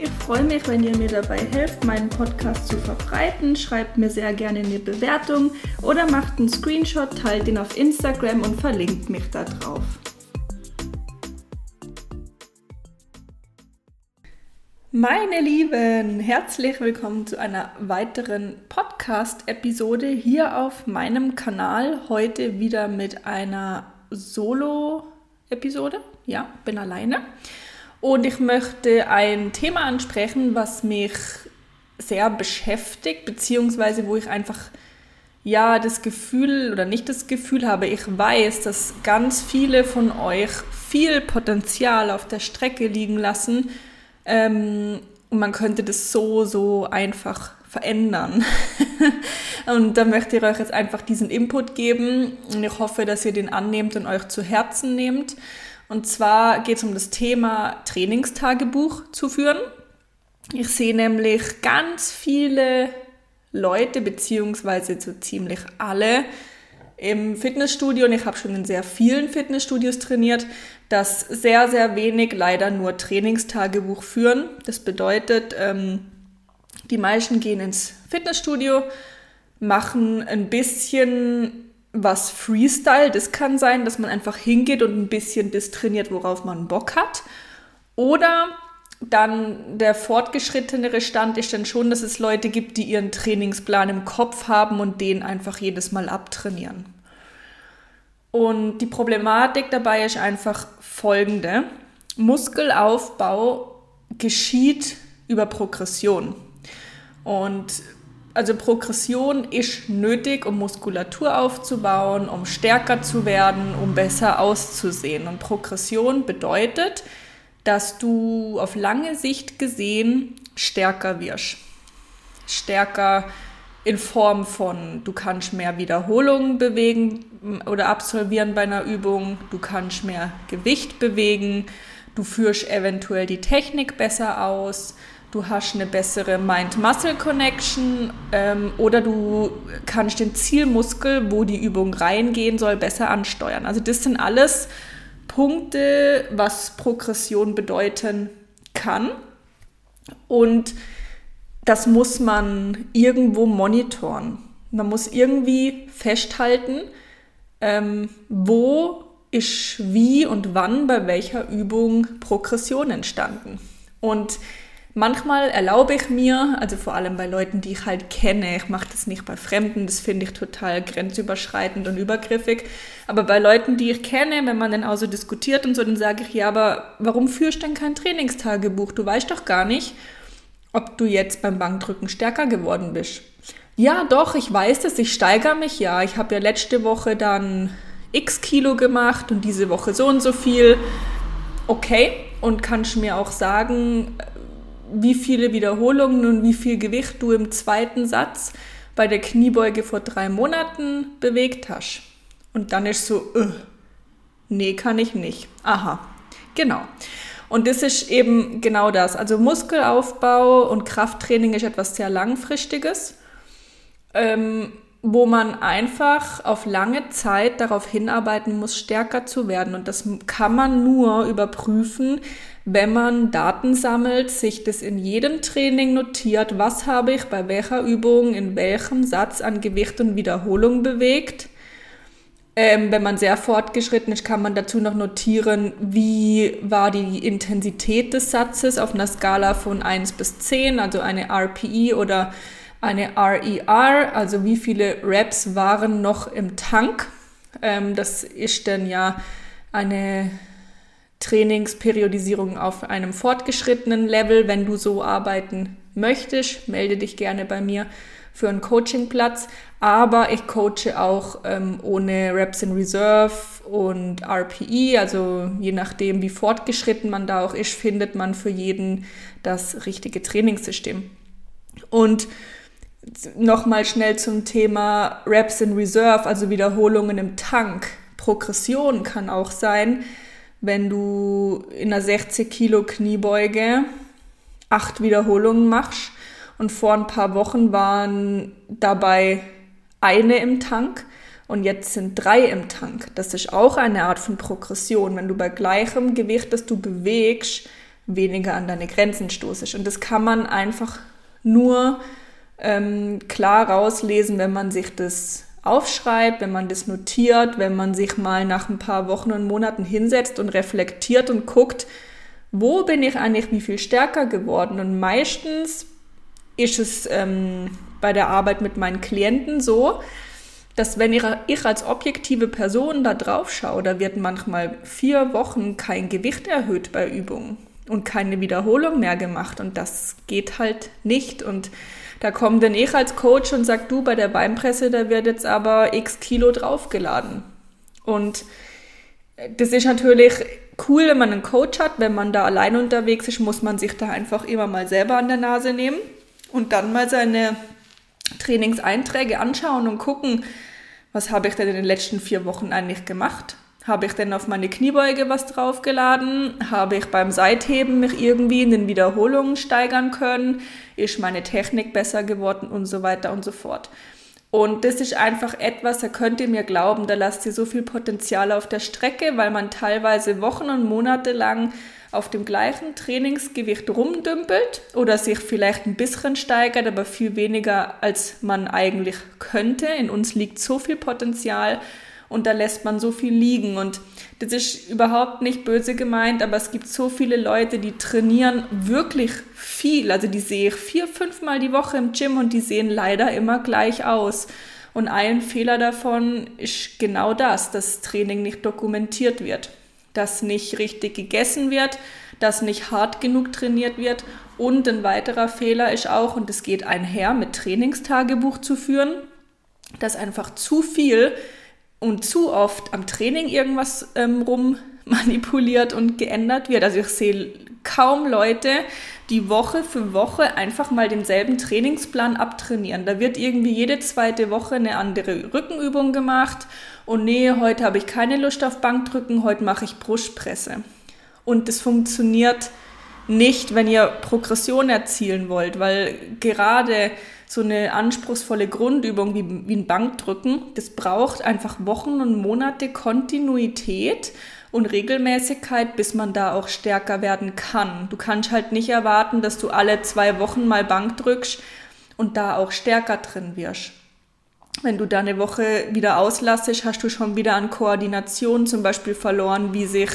Ich freue mich, wenn ihr mir dabei helft, meinen Podcast zu verbreiten. Schreibt mir sehr gerne eine Bewertung oder macht einen Screenshot, teilt ihn auf Instagram und verlinkt mich da drauf. Meine Lieben, herzlich willkommen zu einer weiteren Podcast-Episode hier auf meinem Kanal. Heute wieder mit einer Solo-Episode. Ja, bin alleine. Und ich möchte ein Thema ansprechen, was mich sehr beschäftigt, beziehungsweise wo ich einfach ja das Gefühl oder nicht das Gefühl habe, ich weiß, dass ganz viele von euch viel Potenzial auf der Strecke liegen lassen ähm, und man könnte das so, so einfach verändern. und da möchte ich euch jetzt einfach diesen Input geben und ich hoffe, dass ihr den annehmt und euch zu Herzen nehmt. Und zwar geht es um das Thema Trainingstagebuch zu führen. Ich sehe nämlich ganz viele Leute, beziehungsweise so ziemlich alle im Fitnessstudio, und ich habe schon in sehr vielen Fitnessstudios trainiert, dass sehr, sehr wenig leider nur Trainingstagebuch führen. Das bedeutet, ähm, die meisten gehen ins Fitnessstudio, machen ein bisschen was Freestyle. Das kann sein, dass man einfach hingeht und ein bisschen das trainiert, worauf man Bock hat. Oder dann der fortgeschrittenere Stand ist dann schon, dass es Leute gibt, die ihren Trainingsplan im Kopf haben und den einfach jedes Mal abtrainieren. Und die Problematik dabei ist einfach folgende. Muskelaufbau geschieht über Progression. Und also Progression ist nötig, um Muskulatur aufzubauen, um stärker zu werden, um besser auszusehen. Und Progression bedeutet, dass du auf lange Sicht gesehen stärker wirst. Stärker in Form von, du kannst mehr Wiederholungen bewegen oder absolvieren bei einer Übung, du kannst mehr Gewicht bewegen, du führst eventuell die Technik besser aus, du hast eine bessere Mind-Muscle-Connection ähm, oder du kannst den Zielmuskel, wo die Übung reingehen soll, besser ansteuern. Also das sind alles Punkte, was Progression bedeuten kann. Und das muss man irgendwo monitoren. Man muss irgendwie festhalten, ähm, wo ist wie und wann bei welcher Übung Progression entstanden. Und Manchmal erlaube ich mir, also vor allem bei Leuten, die ich halt kenne, ich mache das nicht bei Fremden, das finde ich total grenzüberschreitend und übergriffig, aber bei Leuten, die ich kenne, wenn man dann auch so diskutiert und so, dann sage ich, ja, aber warum führst du denn kein Trainingstagebuch? Du weißt doch gar nicht, ob du jetzt beim Bankdrücken stärker geworden bist. Ja, doch, ich weiß das, ich steigere mich, ja. Ich habe ja letzte Woche dann x Kilo gemacht und diese Woche so und so viel. Okay, und kannst mir auch sagen, wie viele Wiederholungen und wie viel Gewicht du im zweiten Satz bei der Kniebeuge vor drei Monaten bewegt hast. Und dann ist so, äh, nee, kann ich nicht. Aha, genau. Und das ist eben genau das. Also Muskelaufbau und Krafttraining ist etwas sehr Langfristiges, ähm, wo man einfach auf lange Zeit darauf hinarbeiten muss, stärker zu werden. Und das kann man nur überprüfen, wenn man Daten sammelt, sich das in jedem Training notiert, was habe ich bei welcher Übung, in welchem Satz an Gewicht und Wiederholung bewegt. Ähm, wenn man sehr fortgeschritten ist, kann man dazu noch notieren, wie war die Intensität des Satzes auf einer Skala von 1 bis 10, also eine RPE oder eine RER, e also wie viele Reps waren noch im Tank. Ähm, das ist dann ja eine Trainingsperiodisierung auf einem fortgeschrittenen Level, wenn du so arbeiten möchtest, melde dich gerne bei mir für einen Coachingplatz. Aber ich coache auch ähm, ohne Reps in Reserve und RPE, also je nachdem, wie fortgeschritten man da auch ist, findet man für jeden das richtige Trainingssystem. Und nochmal schnell zum Thema Reps in Reserve, also Wiederholungen im Tank. Progression kann auch sein, wenn du in einer 60 Kilo Kniebeuge acht Wiederholungen machst und vor ein paar Wochen waren dabei eine im Tank und jetzt sind drei im Tank. Das ist auch eine Art von Progression, wenn du bei gleichem Gewicht, das du bewegst, weniger an deine Grenzen stoßest. Und das kann man einfach nur ähm, klar rauslesen, wenn man sich das aufschreibt, wenn man das notiert, wenn man sich mal nach ein paar Wochen und Monaten hinsetzt und reflektiert und guckt, wo bin ich eigentlich wie viel stärker geworden? Und meistens ist es ähm, bei der Arbeit mit meinen Klienten so, dass wenn ich, als objektive Person da drauf schaue, da wird manchmal vier Wochen kein Gewicht erhöht bei Übungen und keine Wiederholung mehr gemacht und das geht halt nicht und da kommt dann ich als Coach und sagt, du, bei der Beinpresse, da wird jetzt aber x Kilo draufgeladen. Und das ist natürlich cool, wenn man einen Coach hat. Wenn man da allein unterwegs ist, muss man sich da einfach immer mal selber an der Nase nehmen und dann mal seine Trainingseinträge anschauen und gucken, was habe ich denn in den letzten vier Wochen eigentlich gemacht? Habe ich denn auf meine Kniebeuge was draufgeladen? Habe ich beim Seitheben mich irgendwie in den Wiederholungen steigern können? Ist meine Technik besser geworden und so weiter und so fort. Und das ist einfach etwas, da könnt ihr mir glauben, da lasst ihr so viel Potenzial auf der Strecke, weil man teilweise Wochen und Monate lang auf dem gleichen Trainingsgewicht rumdümpelt oder sich vielleicht ein bisschen steigert, aber viel weniger, als man eigentlich könnte. In uns liegt so viel Potenzial und da lässt man so viel liegen. Und das ist überhaupt nicht böse gemeint, aber es gibt so viele Leute, die trainieren wirklich viel. Also die sehe ich vier, fünfmal die Woche im Gym und die sehen leider immer gleich aus. Und ein Fehler davon ist genau das, dass Training nicht dokumentiert wird, dass nicht richtig gegessen wird, dass nicht hart genug trainiert wird. Und ein weiterer Fehler ist auch, und es geht einher mit Trainingstagebuch zu führen, dass einfach zu viel und zu oft am Training irgendwas ähm, rum manipuliert und geändert wird. Also ich sehe kaum Leute, die Woche für Woche einfach mal denselben Trainingsplan abtrainieren. Da wird irgendwie jede zweite Woche eine andere Rückenübung gemacht und nee, heute habe ich keine Lust auf Bankdrücken, heute mache ich Brustpresse. Und das funktioniert nicht, wenn ihr Progression erzielen wollt, weil gerade so eine anspruchsvolle Grundübung wie, wie ein Bankdrücken, das braucht einfach Wochen und Monate Kontinuität und Regelmäßigkeit, bis man da auch stärker werden kann. Du kannst halt nicht erwarten, dass du alle zwei Wochen mal Bank drückst und da auch stärker drin wirst. Wenn du da eine Woche wieder auslassest, hast du schon wieder an Koordination zum Beispiel verloren, wie sich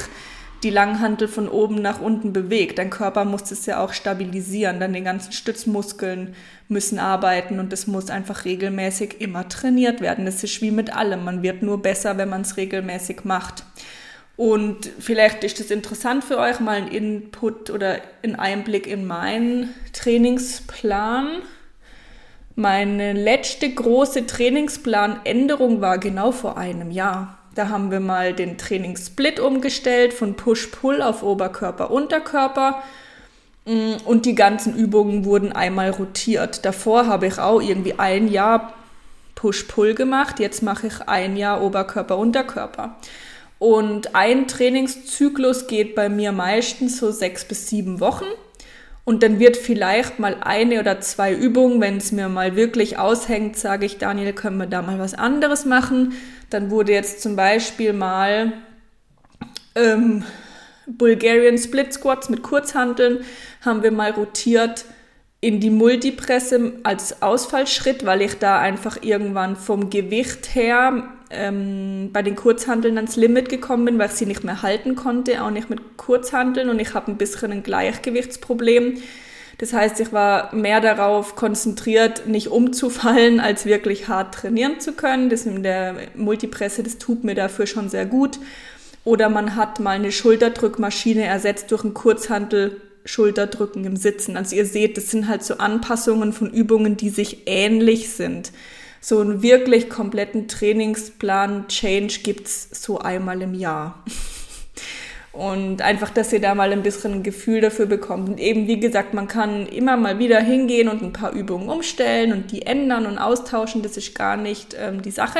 die Langhantel von oben nach unten bewegt. Dein Körper muss es ja auch stabilisieren. Dann die ganzen Stützmuskeln müssen arbeiten und das muss einfach regelmäßig immer trainiert werden. Das ist wie mit allem. Man wird nur besser, wenn man es regelmäßig macht. Und vielleicht ist es interessant für euch, mal einen Input oder einen Einblick in meinen Trainingsplan. Meine letzte große Trainingsplanänderung war genau vor einem Jahr. Da haben wir mal den Trainingssplit umgestellt von Push-Pull auf Oberkörper-Unterkörper. Mm, und die ganzen Übungen wurden einmal rotiert. Davor habe ich auch irgendwie ein Jahr Push-Pull gemacht. Jetzt mache ich ein Jahr Oberkörper-Unterkörper. Und ein Trainingszyklus geht bei mir meistens so sechs bis sieben Wochen. Und dann wird vielleicht mal eine oder zwei Übungen, wenn es mir mal wirklich aushängt, sage ich, Daniel, können wir da mal was anderes machen. Dann wurde jetzt zum Beispiel mal ähm, Bulgarian Split Squats mit Kurzhanteln, haben wir mal rotiert in die Multipresse als Ausfallschritt, weil ich da einfach irgendwann vom Gewicht her ähm, bei den Kurzhanteln ans Limit gekommen bin, weil ich sie nicht mehr halten konnte, auch nicht mit Kurzhanteln und ich habe ein bisschen ein Gleichgewichtsproblem. Das heißt, ich war mehr darauf konzentriert, nicht umzufallen, als wirklich hart trainieren zu können. Das in der Multipresse, das tut mir dafür schon sehr gut. Oder man hat mal eine Schulterdrückmaschine ersetzt durch einen Kurzhantel Schulterdrücken im Sitzen. Also ihr seht, das sind halt so Anpassungen von Übungen, die sich ähnlich sind. So einen wirklich kompletten Trainingsplan Change gibt's so einmal im Jahr. Und einfach, dass ihr da mal ein bisschen ein Gefühl dafür bekommt. Und eben, wie gesagt, man kann immer mal wieder hingehen und ein paar Übungen umstellen und die ändern und austauschen. Das ist gar nicht ähm, die Sache.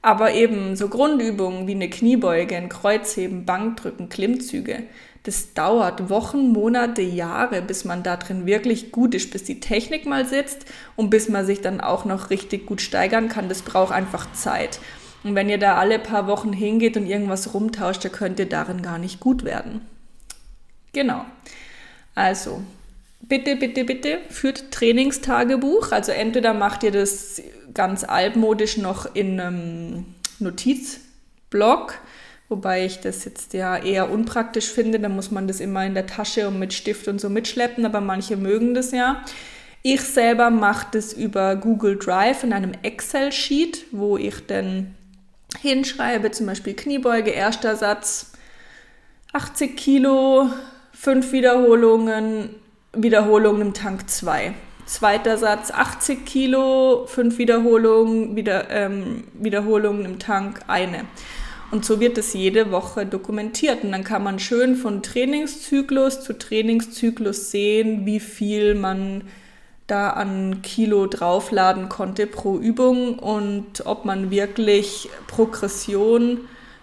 Aber eben so Grundübungen wie eine Kniebeuge, ein Kreuzheben, Bankdrücken, Klimmzüge, das dauert Wochen, Monate, Jahre, bis man da drin wirklich gut ist, bis die Technik mal sitzt und bis man sich dann auch noch richtig gut steigern kann. Das braucht einfach Zeit. Und wenn ihr da alle paar Wochen hingeht und irgendwas rumtauscht, dann könnt ihr darin gar nicht gut werden. Genau. Also, bitte, bitte, bitte führt Trainingstagebuch. Also entweder macht ihr das ganz altmodisch noch in einem Notizblock, wobei ich das jetzt ja eher unpraktisch finde. Da muss man das immer in der Tasche und mit Stift und so mitschleppen, aber manche mögen das ja. Ich selber mache das über Google Drive in einem Excel-Sheet, wo ich dann hinschreibe, zum Beispiel Kniebeuge, erster Satz, 80 Kilo, 5 Wiederholungen, Wiederholungen im Tank 2. Zweiter Satz 80 Kilo, 5 Wiederholungen, wieder, ähm, Wiederholungen im Tank eine. Und so wird es jede Woche dokumentiert. Und dann kann man schön von Trainingszyklus zu Trainingszyklus sehen, wie viel man da an Kilo draufladen konnte pro Übung und ob man wirklich Progression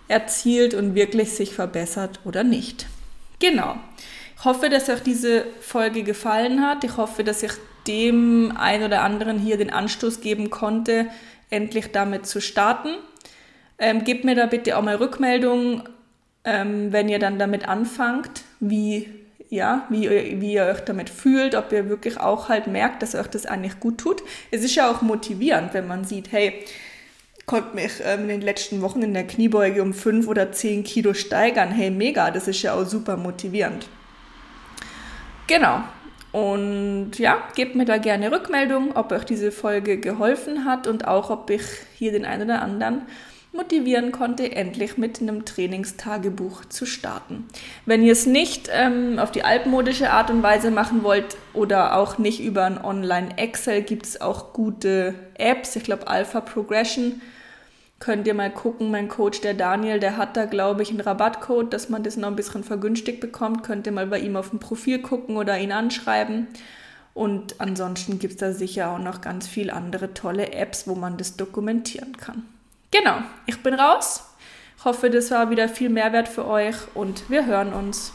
erzielt und wirklich sich verbessert oder nicht. Genau. Ich hoffe, dass euch diese Folge gefallen hat. Ich hoffe, dass ich dem einen oder anderen hier den Anstoß geben konnte, endlich damit zu starten. Ähm, gebt mir da bitte auch mal Rückmeldung, ähm, wenn ihr dann damit anfangt, wie ja, wie, wie ihr euch damit fühlt, ob ihr wirklich auch halt merkt, dass euch das eigentlich gut tut. Es ist ja auch motivierend, wenn man sieht, hey, konnte mich ähm, in den letzten Wochen in der Kniebeuge um fünf oder zehn Kilo steigern. Hey, mega, das ist ja auch super motivierend. Genau. Und ja, gebt mir da gerne Rückmeldung, ob euch diese Folge geholfen hat und auch, ob ich hier den einen oder anderen motivieren konnte, endlich mit einem Trainingstagebuch zu starten. Wenn ihr es nicht ähm, auf die altmodische Art und Weise machen wollt oder auch nicht über ein Online-Excel, gibt es auch gute Apps. Ich glaube, Alpha Progression könnt ihr mal gucken. Mein Coach, der Daniel, der hat da, glaube ich, einen Rabattcode, dass man das noch ein bisschen vergünstigt bekommt. Könnt ihr mal bei ihm auf dem Profil gucken oder ihn anschreiben. Und ansonsten gibt es da sicher auch noch ganz viele andere tolle Apps, wo man das dokumentieren kann. Genau, ich bin raus. Ich hoffe, das war wieder viel Mehrwert für euch und wir hören uns.